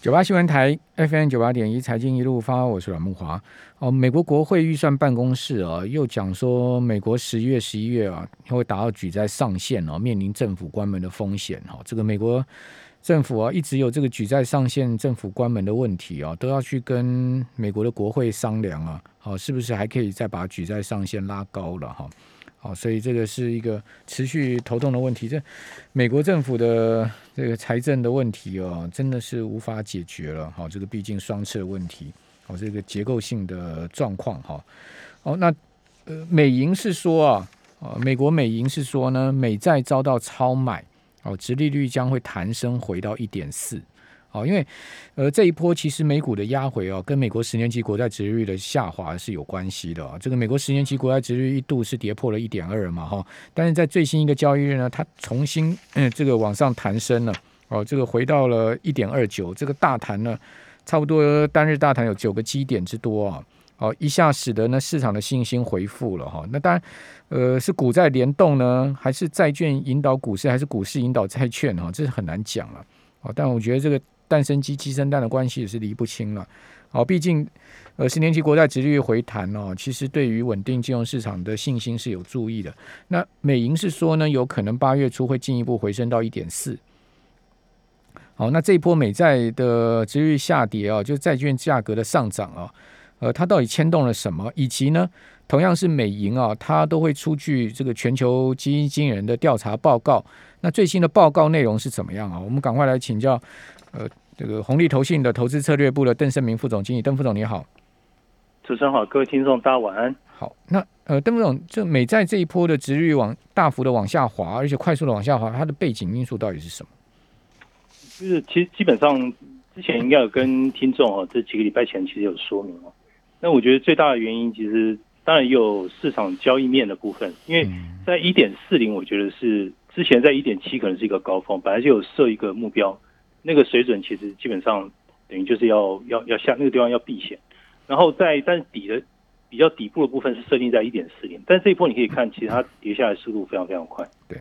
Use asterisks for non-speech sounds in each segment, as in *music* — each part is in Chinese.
九八新闻台 FM 九八点一财经一路发，我是阮木华。哦，美国国会预算办公室啊，又讲说美国十月、十一月啊，会达到举债上限哦，面临政府关门的风险哈。这个美国政府啊，一直有这个举债上限、政府关门的问题啊，都要去跟美国的国会商量啊，好，是不是还可以再把举债上限拉高了哈？好，所以这个是一个持续头痛的问题。这美国政府的这个财政的问题哦，真的是无法解决了。好，这个毕竟双赤问题，好，这个结构性的状况哈。哦，那呃，美银是说啊，呃，美国美银是说呢，美债遭到超买，哦，殖利率将会弹升回到一点四。好，因为呃这一波其实美股的压回哦，跟美国十年期国债殖率的下滑是有关系的。哦这个美国十年期国债殖率一度是跌破了一点二嘛，哈，但是在最新一个交易日呢，它重新嗯这个往上弹升了，哦，这个回到了一点二九，这个大弹呢，差不多单日大弹有九个基点之多啊，哦，一下使得呢市场的信心回复了哈。那当然，呃，是股债联动呢，还是债券引导股市，还是股市引导债券哈，这是很难讲了。哦，但我觉得这个。蛋生鸡，鸡生蛋的关系也是离不清了。好，毕竟呃十年期国债殖率回弹哦，其实对于稳定金融市场的信心是有注意的。那美银是说呢，有可能八月初会进一步回升到一点四。好，那这一波美债的殖率下跌啊，就债券价格的上涨啊，呃，它到底牵动了什么？以及呢，同样是美银啊，它都会出具这个全球基金经人的调查报告。那最新的报告内容是怎么样啊？我们赶快来请教。呃，这个红利投信的投资策略部的邓胜明副总经理，邓副总你好，主持人好，各位听众大家晚安。好，那呃，邓副总，这美债这一波的值率往大幅的往下滑，而且快速的往下滑，它的背景因素到底是什么？就是其实基本上之前应该有跟听众哦，这几个礼拜前其实有说明哦。那我觉得最大的原因，其实当然有市场交易面的部分，因为在一点四零，我觉得是之前在一点七可能是一个高峰，本来就有设一个目标。那个水准其实基本上等于就是要要要下那个地方要避险，然后在但是底的比较底部的部分是设定在一点四零，但这一波你可以看，其实它跌下来速度非常非常快。对，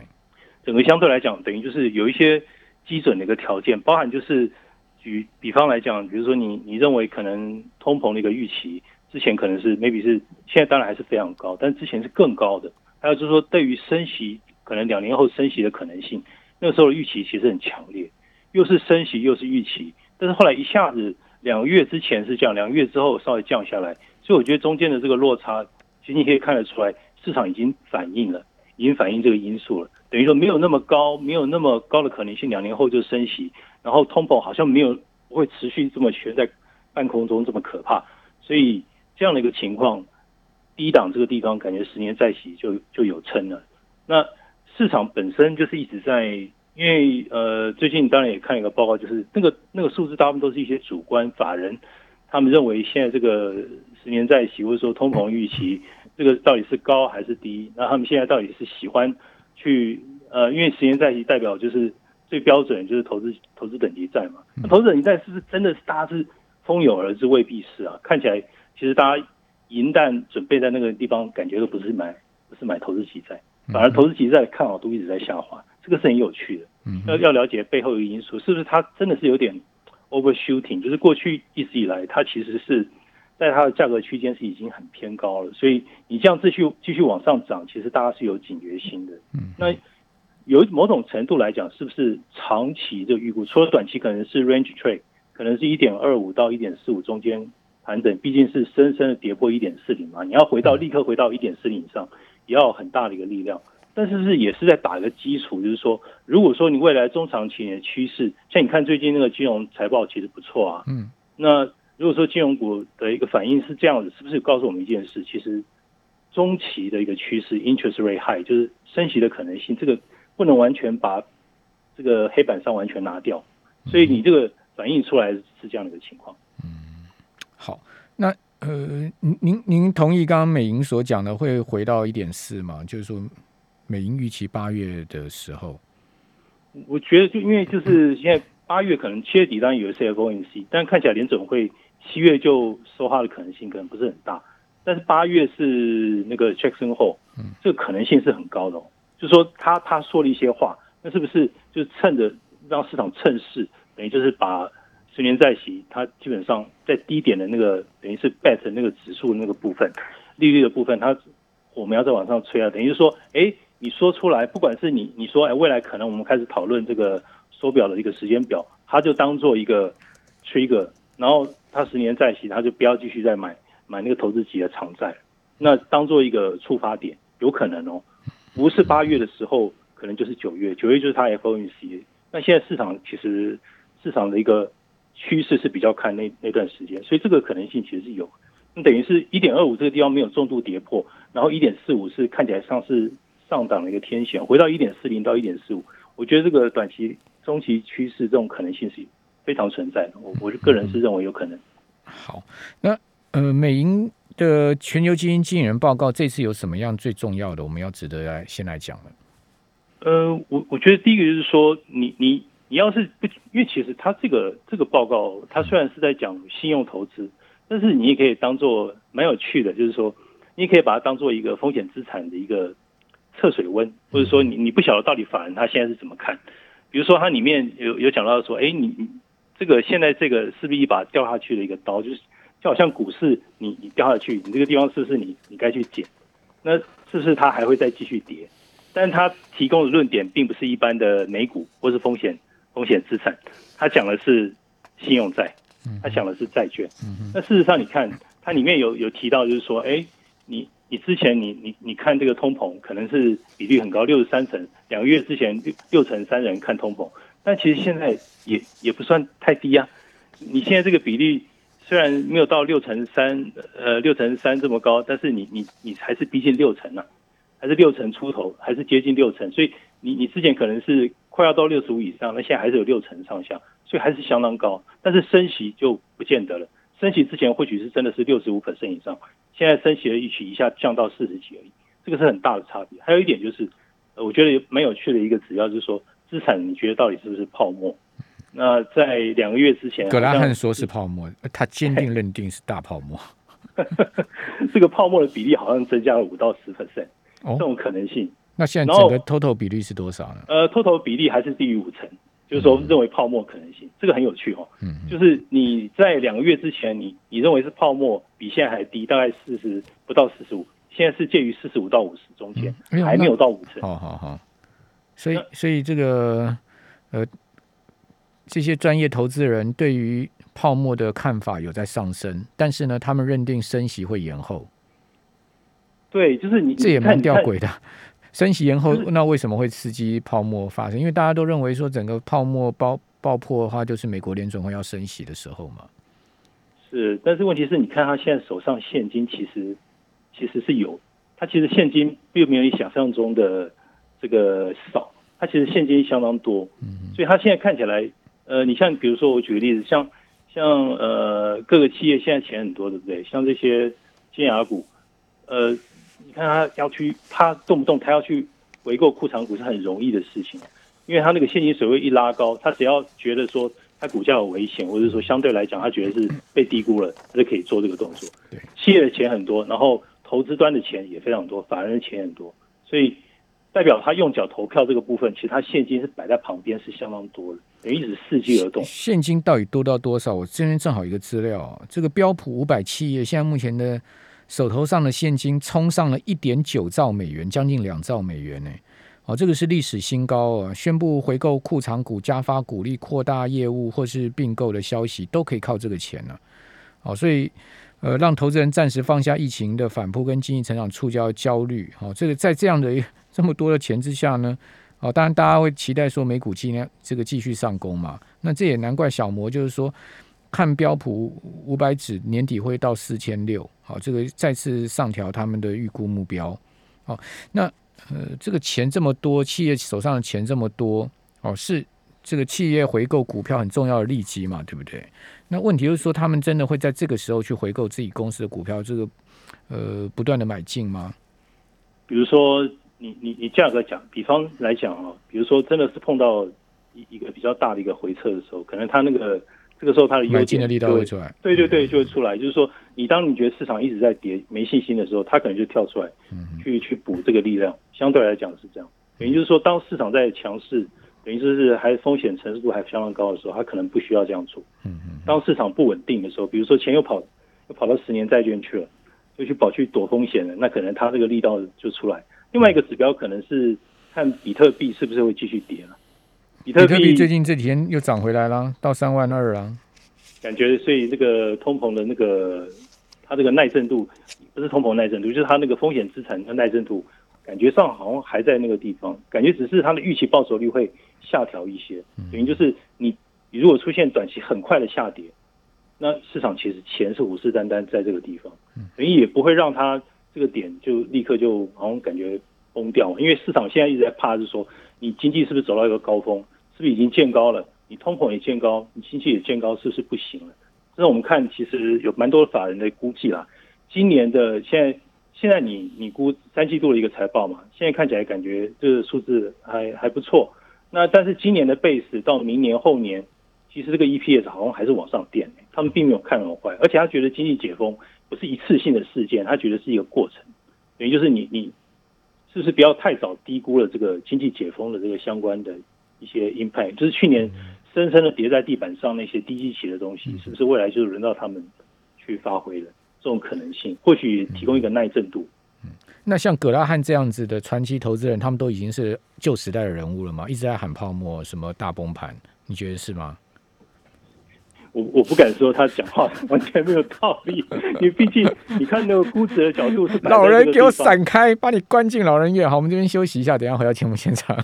整个相对来讲，等于就是有一些基准的一个条件，包含就是举比方来讲，比如说你你认为可能通膨的一个预期，之前可能是 maybe 是现在当然还是非常高，但之前是更高的。还有就是说对于升息可能两年后升息的可能性，那个时候的预期其实很强烈。又是升息又是预期，但是后来一下子两个月之前是降，两个月之后稍微降下来，所以我觉得中间的这个落差，其实你可以看得出来，市场已经反映了，已经反映这个因素了。等于说没有那么高，没有那么高的可能性，两年后就升息，然后通膨好像没有不会持续这么悬在半空中这么可怕，所以这样的一个情况，低档这个地方感觉十年再起就就有撑了。那市场本身就是一直在。因为呃，最近当然也看一个报告，就是那个那个数字大部分都是一些主观法人，他们认为现在这个十年债息或者说通膨预期，这个到底是高还是低？那他们现在到底是喜欢去呃，因为十年债息代表就是最标准就是投资投资等级债嘛，投资等级债是不是真的是大家是蜂拥而至？未必是啊，看起来其实大家银弹准备在那个地方，感觉都不是买不是买投资级债，反而投资级债看好度一直在下滑。这个是很有趣的，要要了解背后一个因素，是不是它真的是有点 overshooting？就是过去一直以来，它其实是在它的价格区间是已经很偏高了，所以你这样继续继续往上涨，其实大家是有警觉心的。嗯，那有某种程度来讲，是不是长期的预估？除了短期可能是 range trade，可能是一点二五到一点四五中间盘整，毕竟是深深的跌破一点四零嘛，你要回到立刻回到一点四零以上，也要很大的一个力量。但是是也是在打一个基础，就是说，如果说你未来中长期的趋势，像你看最近那个金融财报其实不错啊，嗯，那如果说金融股的一个反应是这样子，是不是告诉我们一件事？其实中期的一个趋势，interest rate high，就是升息的可能性，这个不能完全把这个黑板上完全拿掉，所以你这个反映出来是这样的一个情况。嗯，好，那呃，您您您同意刚刚美银所讲的会回到一点四吗？就是说。美银预期八月的时候，我觉得就因为就是现在八月可能七月底当然有 CFOMC，但看起来联总会七月就说话的可能性可能不是很大，但是八月是那个 Jackson 后，嗯，这个可能性是很高的。就说他他说了一些话，那是不是就趁着让市场趁势，等于就是把十年债息，它基本上在低点的那个等于是 bet 那个指数那个部分，利率的部分，它我们要再往上吹啊，等于说，哎，你说出来，不管是你你说，哎，未来可能我们开始讨论这个手表的一个时间表，它就当做一个 trigger，然后它十年债息，它就不要继续再买买那个投资级的长债，那当做一个触发点，有可能哦，不是八月的时候，可能就是九月，九月就是它 FOMC，那现在市场其实市场的一个。趋势是比较看那那段时间，所以这个可能性其实是有。那等于是一点二五这个地方没有重度跌破，然后一点四五是看起来像是上档的一个天线，回到一点四零到一点四五，我觉得这个短期、中期趋势这种可能性是非常存在的。我我个人是认为有可能。好，那呃，美银的全球基金经理人报告这次有什么样最重要的？我们要值得来先来讲呢？呃，我我觉得第一个就是说，你你。你要是不，因为其实它这个这个报告，它虽然是在讲信用投资，但是你也可以当做蛮有趣的，就是说，你也可以把它当做一个风险资产的一个测水温，或者说你你不晓得到底法人他现在是怎么看。比如说它里面有有讲到说，哎，你你这个现在这个是不是一把掉下去的一个刀，就是就好像股市你你掉下去，你这个地方是不是你你该去捡？那是不是它还会再继续跌？但是它提供的论点并不是一般的美股或是风险。风险资产，他讲的是信用债，他讲的是债券。那事实上，你看它里面有有提到，就是说，哎，你你之前你你你看这个通膨可能是比例很高，六十三成，两个月之前六六成三人看通膨，但其实现在也也不算太低啊。你现在这个比例虽然没有到六成三，呃，六成三这么高，但是你你你还是逼近六成啊，还是六成出头，还是接近六成，所以你你之前可能是。快要到六十五以上，那现在还是有六成上下，所以还是相当高。但是升息就不见得了，升息之前或许是真的是六十五 percent 以上，现在升息了一起一下降到四十几而已，这个是很大的差别。还有一点就是，我觉得蛮有趣的一个指标就是说，资产你觉得到底是不是泡沫？那在两个月之前，格拉汉说是泡沫，他坚定认定是大泡沫。*laughs* 这个泡沫的比例好像增加了五到十 percent，这种可能性。那现在整个 total 比例是多少呢？呃，total 比例还是低于五成，就是说认为泡沫可能性，这个很有趣哦。嗯，就是你在两个月之前，你你认为是泡沫，比现在还低，大概四十不到四十五，现在是介于四十五到五十中间，还没有到五成。好好好，所以所以这个呃，这些专业投资人对于泡沫的看法有在上升，但是呢，他们认定升息会延后。对，就是你这也蛮吊诡的。升息延后，那为什么会刺激泡沫发生？因为大家都认为说，整个泡沫爆爆破的话，就是美国联准会要升息的时候嘛。是，但是问题是你看他现在手上现金其实其实是有，他其实现金并没有你想象中的这个少，他其实现金相当多。嗯，所以他现在看起来，呃，你像比如说我举个例子，像像呃各个企业现在钱很多，对不对？像这些尖牙股，呃。你看他要去，他动不动他要去回购库藏股是很容易的事情，因为他那个现金水位一拉高，他只要觉得说他股价有危险，或者说相对来讲他觉得是被低估了，他就可以做这个动作。对，企业的钱很多，然后投资端的钱也非常多，法人的钱很多，所以代表他用脚投票这个部分，其实他现金是摆在旁边是相当多的，等于一直伺机而动。现金到底多到多少？我这边正好一个资料，这个标普五百企业现在目前的。手头上的现金冲上了一点九兆美元，将近两兆美元呢。哦，这个是历史新高啊！宣布回购库藏股、加发股利、扩大业务或是并购的消息，都可以靠这个钱呢。哦，所以呃，让投资人暂时放下疫情的反扑跟经济成长触礁焦虑。哦，这个在这样的 *laughs* 这么多的钱之下呢，哦，当然大家会期待说美股今天这个继续上攻嘛。那这也难怪小摩就是说。看标普五百指年底会到四千六，好，这个再次上调他们的预估目标。好，那呃，这个钱这么多，企业手上的钱这么多，哦，是这个企业回购股票很重要的利基嘛，对不对？那问题就是说，他们真的会在这个时候去回购自己公司的股票，这个呃，不断的买进吗？比如说，你你你价格讲，比方来讲啊，比如说真的是碰到一一个比较大的一个回撤的时候，可能他那个。这个时候，它的优劲的力道会出来，对对对，就会出来。就是说，你当你觉得市场一直在跌、没信心的时候，它可能就跳出来，去去补这个力量。相对来讲是这样，等于就是说，当市场在强势，等于说是还风险承受度还相当高的时候，它可能不需要这样做。嗯嗯。当市场不稳定的时候，比如说钱又跑又跑到十年债券去了，就去跑去躲风险了，那可能它这个力道就出来。另外一个指标可能是看比特币是不是会继续跌了。比特币最近这几天又涨回来了，到三万二了。感觉所以这个通膨的那个它这个耐震度不是通膨耐震度，就是它那个风险资产的耐震度，感觉上好像还在那个地方，感觉只是它的预期报酬率会下调一些。等于就是你你如果出现短期很快的下跌，那市场其实钱是虎视眈眈在这个地方，等于也不会让它这个点就立刻就好像感觉崩掉，因为市场现在一直在怕是说你经济是不是走到一个高峰，是不是已经见高了。你通膨也见高，你经济也见高，是不是不行了？那我们看，其实有蛮多法人的估计啦。今年的现在，现在你你估三季度的一个财报嘛，现在看起来感觉这个数字还还不错。那但是今年的 base 到明年后年，其实这个 EPS 好像还是往上垫，他们并没有看很坏，而且他觉得经济解封不是一次性的事件，他觉得是一个过程。等于就是你你是不是不要太早低估了这个经济解封的这个相关的一些 impact？就是去年。深深的叠在地板上那些低基期的东西，是不是未来就是轮到他们去发挥了这种可能性？或许提供一个耐震度。嗯，那像葛拉汉这样子的传奇投资人，他们都已经是旧时代的人物了吗？一直在喊泡沫，什么大崩盘，你觉得是吗？我我不敢说他讲话完全没有道理，*laughs* 因为毕竟你看那个估值的角度是老人给我闪开，把你关进老人院。好，我们这边休息一下，等下回到节目现场。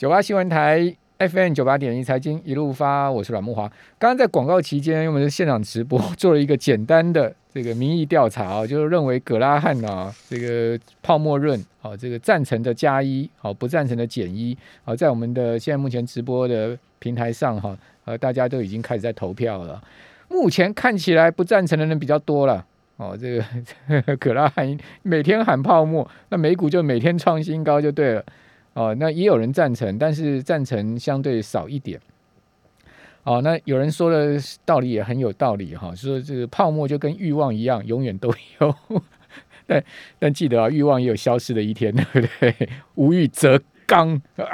九八新闻台。FM 九八点一财经一路发，我是阮木华。刚刚在广告期间，我们的现场直播做了一个简单的这个民意调查啊，就是认为葛拉汉啊这个泡沫论啊，这个赞成的加一，好不赞成的减一，好在我们的现在目前直播的平台上哈，呃大家都已经开始在投票了。目前看起来不赞成的人比较多了哦，这个 *laughs* 葛拉汉每天喊泡沫，那美股就每天创新高就对了。哦，那也有人赞成，但是赞成相对少一点。哦，那有人说的道理也很有道理哈，说这个泡沫就跟欲望一样，永远都有。*laughs* 但但记得啊，欲望也有消失的一天，*laughs* 对不对？无欲则刚啊，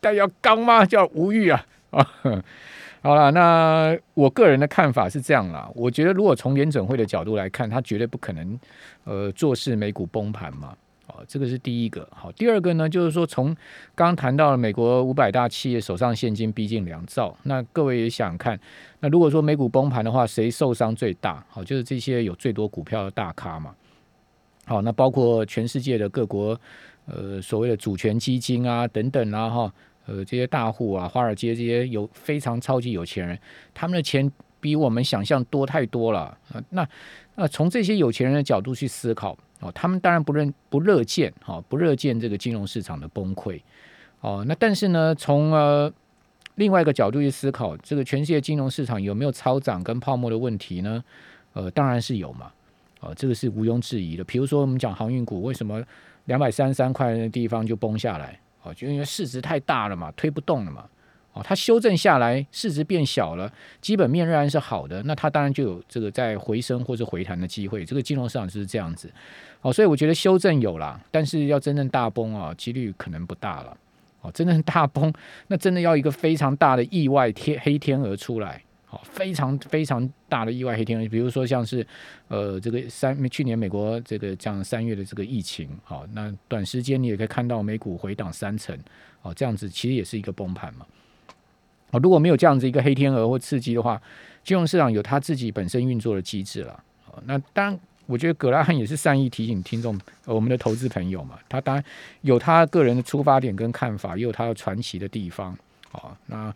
但要刚吗？叫无欲啊啊！*laughs* 好了，那我个人的看法是这样啦，我觉得如果从联准会的角度来看，他绝对不可能呃坐视美股崩盘嘛。这个是第一个好，第二个呢，就是说从刚刚谈到了美国五百大企业手上现金逼近两兆，那各位也想看，那如果说美股崩盘的话，谁受伤最大？好，就是这些有最多股票的大咖嘛。好，那包括全世界的各国呃所谓的主权基金啊等等啊哈，呃这些大户啊，华尔街这些有非常超级有钱人，他们的钱比我们想象多太多了啊。那那从这些有钱人的角度去思考。哦，他们当然不认不乐见，哈，不乐见这个金融市场的崩溃，哦，那但是呢，从呃另外一个角度去思考，这个全世界金融市场有没有超涨跟泡沫的问题呢？呃，当然是有嘛，哦，这个是毋庸置疑的。比如说我们讲航运股，为什么两百三十三块的地方就崩下来？哦，就因为市值太大了嘛，推不动了嘛。它修正下来，市值变小了，基本面仍然是好的，那它当然就有这个在回升或者回弹的机会。这个金融市场就是这样子。哦，所以我觉得修正有啦，但是要真正大崩啊，几率可能不大了。哦，真正大崩，那真的要一个非常大的意外天黑天鹅出来。好，非常非常大的意外黑天鹅，比如说像是呃这个三去年美国这个这样三月的这个疫情，好，那短时间你也可以看到美股回档三成，哦，这样子其实也是一个崩盘嘛。哦，如果没有这样子一个黑天鹅或刺激的话，金融市场有它自己本身运作的机制了。啊，那当然，我觉得葛拉汉也是善意提醒听众，我们的投资朋友嘛，他当然有他个人的出发点跟看法，也有他的传奇的地方。哦，那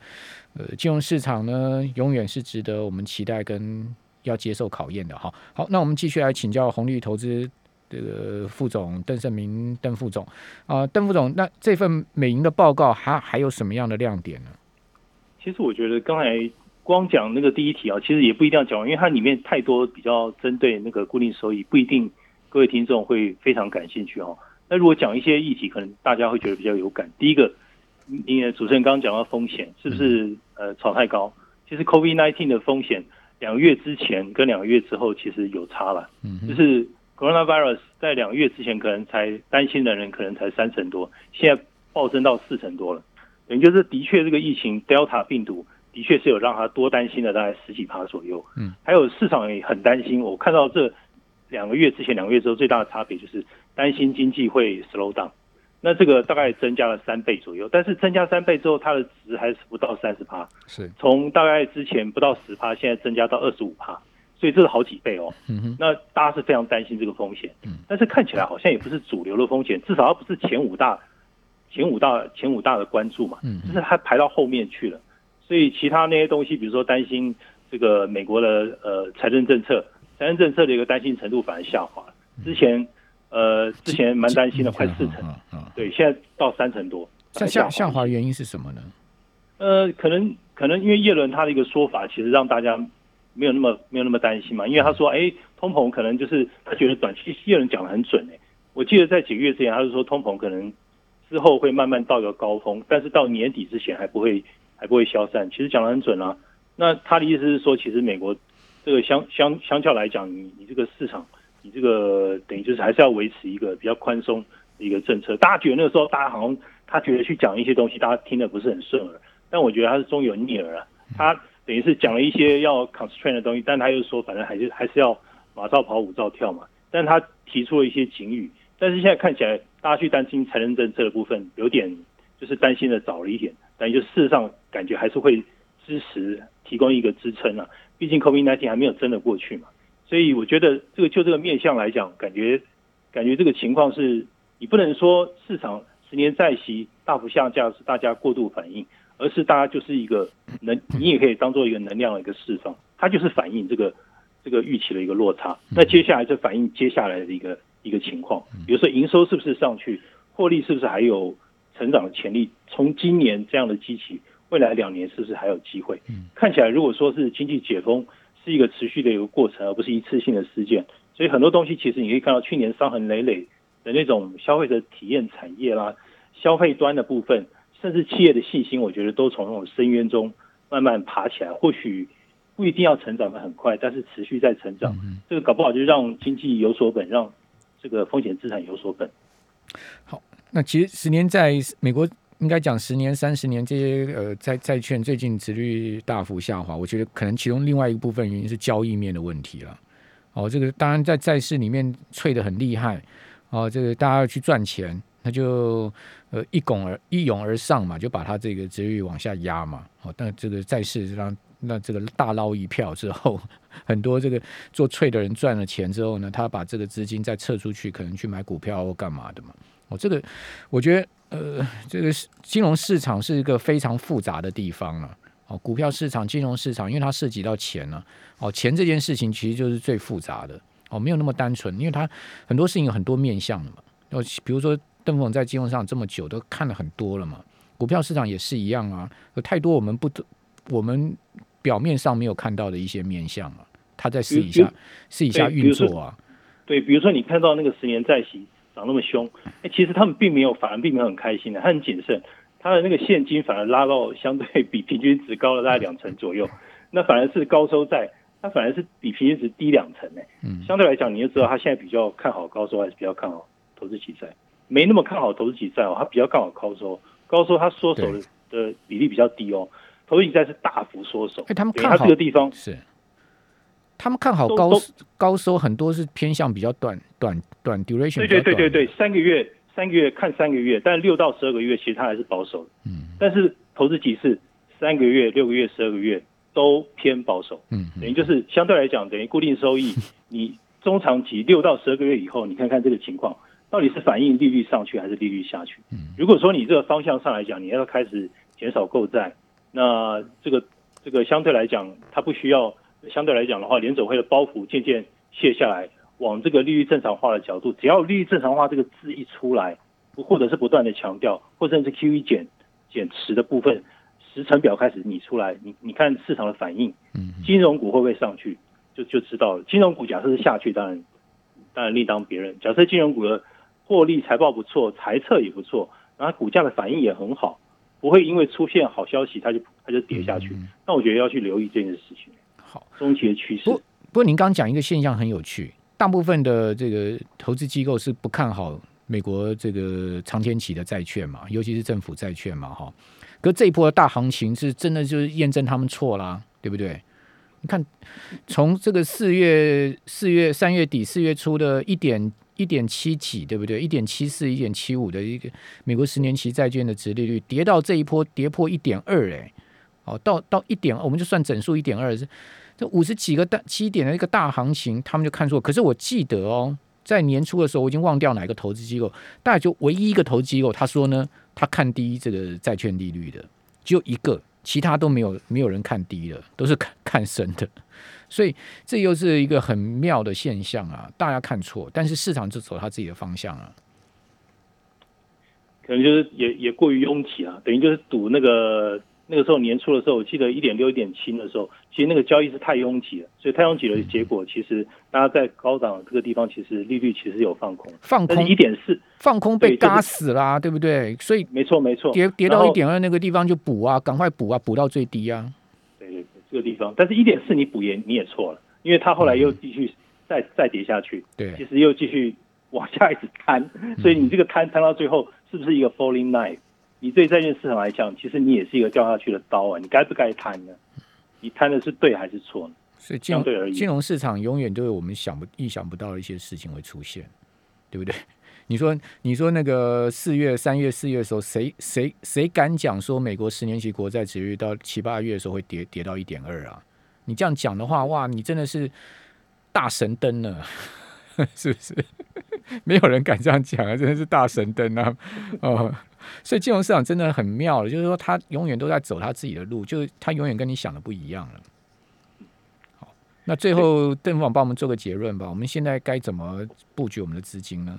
呃，金融市场呢，永远是值得我们期待跟要接受考验的。哈，好，那我们继续来请教红利投资这个副总邓胜明邓副总啊，邓副总，那这份美银的报告还还有什么样的亮点呢？其实我觉得刚才光讲那个第一题啊，其实也不一定要讲完，因为它里面太多比较针对那个固定收益，不一定各位听众会非常感兴趣哦。那如果讲一些议题，可能大家会觉得比较有感。第一个，因为主持人刚刚讲到风险是不是呃炒太高？其实 COVID-19 的风险两个月之前跟两个月之后其实有差了，就是 coronavirus 在两个月之前可能才担心的人可能才三成多，现在暴增到四成多了。等于就是的确这个疫情 Delta 病毒的确是有让他多担心了大概十几趴左右。嗯，还有市场也很担心，我看到这两个月之前两个月之后最大的差别就是担心经济会 slow down。那这个大概增加了三倍左右，但是增加三倍之后，它的值还是不到三十趴，是从大概之前不到十趴，现在增加到二十五趴，所以这是好几倍哦。嗯哼，那大家是非常担心这个风险，嗯但是看起来好像也不是主流的风险，至少它不是前五大、前五大、前五大的关注嘛，嗯就是它排到后面去了。所以其他那些东西，比如说担心这个美国的呃财政政策，财政政策的一个担心程度反而下滑了。之前呃之前蛮担心的，快四成，对，现在到三成多。下下下滑原因是什么呢？呃，可能可能因为叶伦他的一个说法，其实让大家没有那么没有那么担心嘛。因为他说，哎，通膨可能就是他觉得短期叶伦讲的很准哎。我记得在几个月之前，他是说通膨可能之后会慢慢到一个高峰，但是到年底之前还不会还不会消散。其实讲的很准啊。那他的意思是说，其实美国这个相相相较来讲，你你这个市场，你这个等于就是还是要维持一个比较宽松的一个政策。大家觉得那个时候，大家好像他觉得去讲一些东西，大家听得不是很顺耳。但我觉得他是中有逆耳啊，他等于是讲了一些要 constrain 的东西，但他又说反正还是还是要马照跑，舞照跳嘛。但他提出了一些警语，但是现在看起来大家去担心财政政策的部分，有点就是担心的早了一点，但就事实上感觉还是会支持提供一个支撑啊。毕竟 COVID-19 还没有真的过去嘛，所以我觉得这个就这个面向来讲，感觉感觉这个情况是你不能说市场十年债息大幅下降是大家过度反应。而是大家就是一个能，你也可以当做一个能量的一个释放，它就是反映这个这个预期的一个落差。那接下来就反映接下来的一个一个情况，比如说营收是不是上去，获利是不是还有成长的潜力？从今年这样的基期，未来两年是不是还有机会？看起来如果说是经济解封是一个持续的一个过程，而不是一次性的事件，所以很多东西其实你可以看到去年伤痕累累的那种消费者体验产业啦，消费端的部分。甚至企业的信心，我觉得都从那种深渊中慢慢爬起来。或许不一定要成长的很快，但是持续在成长。这个搞不好就让经济有所本，让这个风险资产有所本。好，那其实十年在美国应该讲十年、三十年这些呃债债券最近殖率大幅下滑，我觉得可能其中另外一个部分原因是交易面的问题了。哦，这个当然在债市里面脆的很厉害哦，这个大家要去赚钱。那就呃一拱而一涌而上嘛，就把它这个值率往下压嘛。哦，但这个债市让那这个大捞一票之后，很多这个做脆的人赚了钱之后呢，他把这个资金再撤出去，可能去买股票或干嘛的嘛。哦，这个我觉得呃，这个金融市场是一个非常复杂的地方了。哦，股票市场、金融市场，因为它涉及到钱呢。哦，钱这件事情其实就是最复杂的。哦，没有那么单纯，因为它很多事情有很多面向的嘛。哦，比如说。邓总在金融上这么久，都看了很多了嘛。股票市场也是一样啊，有太多我们不我们表面上没有看到的一些面相啊。他在试一下试一下运作啊。对，比如说你看到那个十年债息涨那么凶，哎，其实他们并没有，反而并没有很开心的，他很谨慎，他的那个现金反而拉到相对比平均值高了大概两成左右。那反而是高收债，它反而是比平均值低两成诶。嗯，相对来讲，你就知道他现在比较看好高收，还是比较看好投资企债。没那么看好投资企债哦，他比较看好高收，高收他缩手的的比例比较低哦，投资企债是大幅缩手。哎，他们看好这个地方是，他们看好高高收很多是偏向比较短短短 duration。对对对对对，三个月三个月看三个月，但六到十二个月其实它还是保守的。嗯，但是投资级是三个月、六个月、十二个月都偏保守。嗯，等于就是相对来讲，等于固定收益，*laughs* 你中长期六到十二个月以后，你看看这个情况。到底是反映利率上去还是利率下去？如果说你这个方向上来讲，你要开始减少购债，那这个这个相对来讲，它不需要相对来讲的话，联总会的包袱渐渐卸下来，往这个利率正常化的角度，只要利率正常化这个字一出来，或者是不断的强调，或者是 QE 减减持的部分，时程表开始拟出来，你你看市场的反应，嗯金融股会不会上去，就就知道了。金融股假设是下去，当然当然另当别论。假设金融股的获利财报不错，财测也不错，然后股价的反应也很好，不会因为出现好消息它就它就跌下去。那我觉得要去留意这件事情。好，中期的趋势。不不过您刚刚讲一个现象很有趣，大部分的这个投资机构是不看好美国这个长天期的债券嘛，尤其是政府债券嘛，哈。可这一波的大行情是真的就是验证他们错啦，对不对？你看，从这个四月、四月、三月底、四月初的一点一点七几，对不对？一点七四、一点七五的一个美国十年期债券的值利率，跌到这一波跌破一点二，哎，哦，到到一点，我们就算整数一点二，这五十几个大基点的一个大行情，他们就看错。可是我记得哦，在年初的时候，我已经忘掉哪个投资机构，大概就唯一一个投资机构，他说呢，他看低这个债券利率的，只有一个。其他都没有，没有人看低的，都是看看深的，所以这又是一个很妙的现象啊！大家看错，但是市场就走他自己的方向啊，可能就是也也过于拥挤啊，等于就是赌那个。那个时候年初的时候，我记得一点六、一点七的时候，其实那个交易是太拥挤了，所以太拥挤的结果，其实大家在高档这个地方，其实利率其实有放空，放空一点四，放空被嘎死啦，对不对？所以没错没错，跌跌到一点二那个地方就补啊，赶快补啊，补到最低啊。对对对，这个地方，但是一点四你补也你也错了，因为它后来又继续再再跌下去，对，其实又继续往下一直摊，所以你这个摊摊到最后是不是一个 falling knife？你对债券市场来讲，其实你也是一个掉下去的刀啊！你该不该贪呢？你贪的是对还是错呢？所以相对而言，金融市场永远都有我们想不意想不到的一些事情会出现，对不对？*laughs* 你说，你说那个四月、三月、四月的时候，谁谁谁敢讲说美国十年期国债值率到七八月的时候会跌跌到一点二啊？你这样讲的话，哇，你真的是大神灯了，*laughs* 是不是？*laughs* 没有人敢这样讲啊！真的是大神灯啊！哦。所以金融市场真的很妙了，就是说他永远都在走他自己的路，就是他永远跟你想的不一样了。好，那最后邓副总帮我们做个结论吧。我们现在该怎么布局我们的资金呢？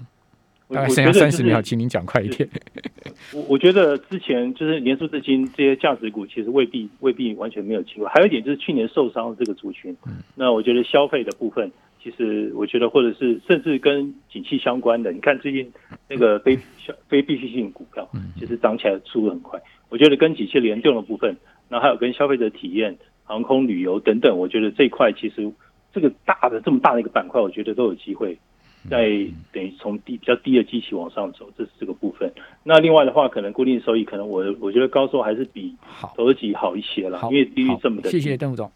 大概剩下三十秒，请您讲快一点。*laughs* 我我觉得之前就是年初至今这些价值股其实未必未必完全没有机会。还有一点就是去年受伤的这个族群，那我觉得消费的部分。其实我觉得，或者是甚至跟景气相关的，你看最近那个非非必需性股票，其实涨起来速度很快。我觉得跟景气联动的部分，然后还有跟消费者体验、航空旅游等等，我觉得这一块其实这个大的这么大的一个板块，我觉得都有机会在等于从低比较低的机器往上走，这是这个部分。那另外的话，可能固定收益，可能我我觉得高收还是比投资级好一些了，因为利率这么的。谢谢邓副总。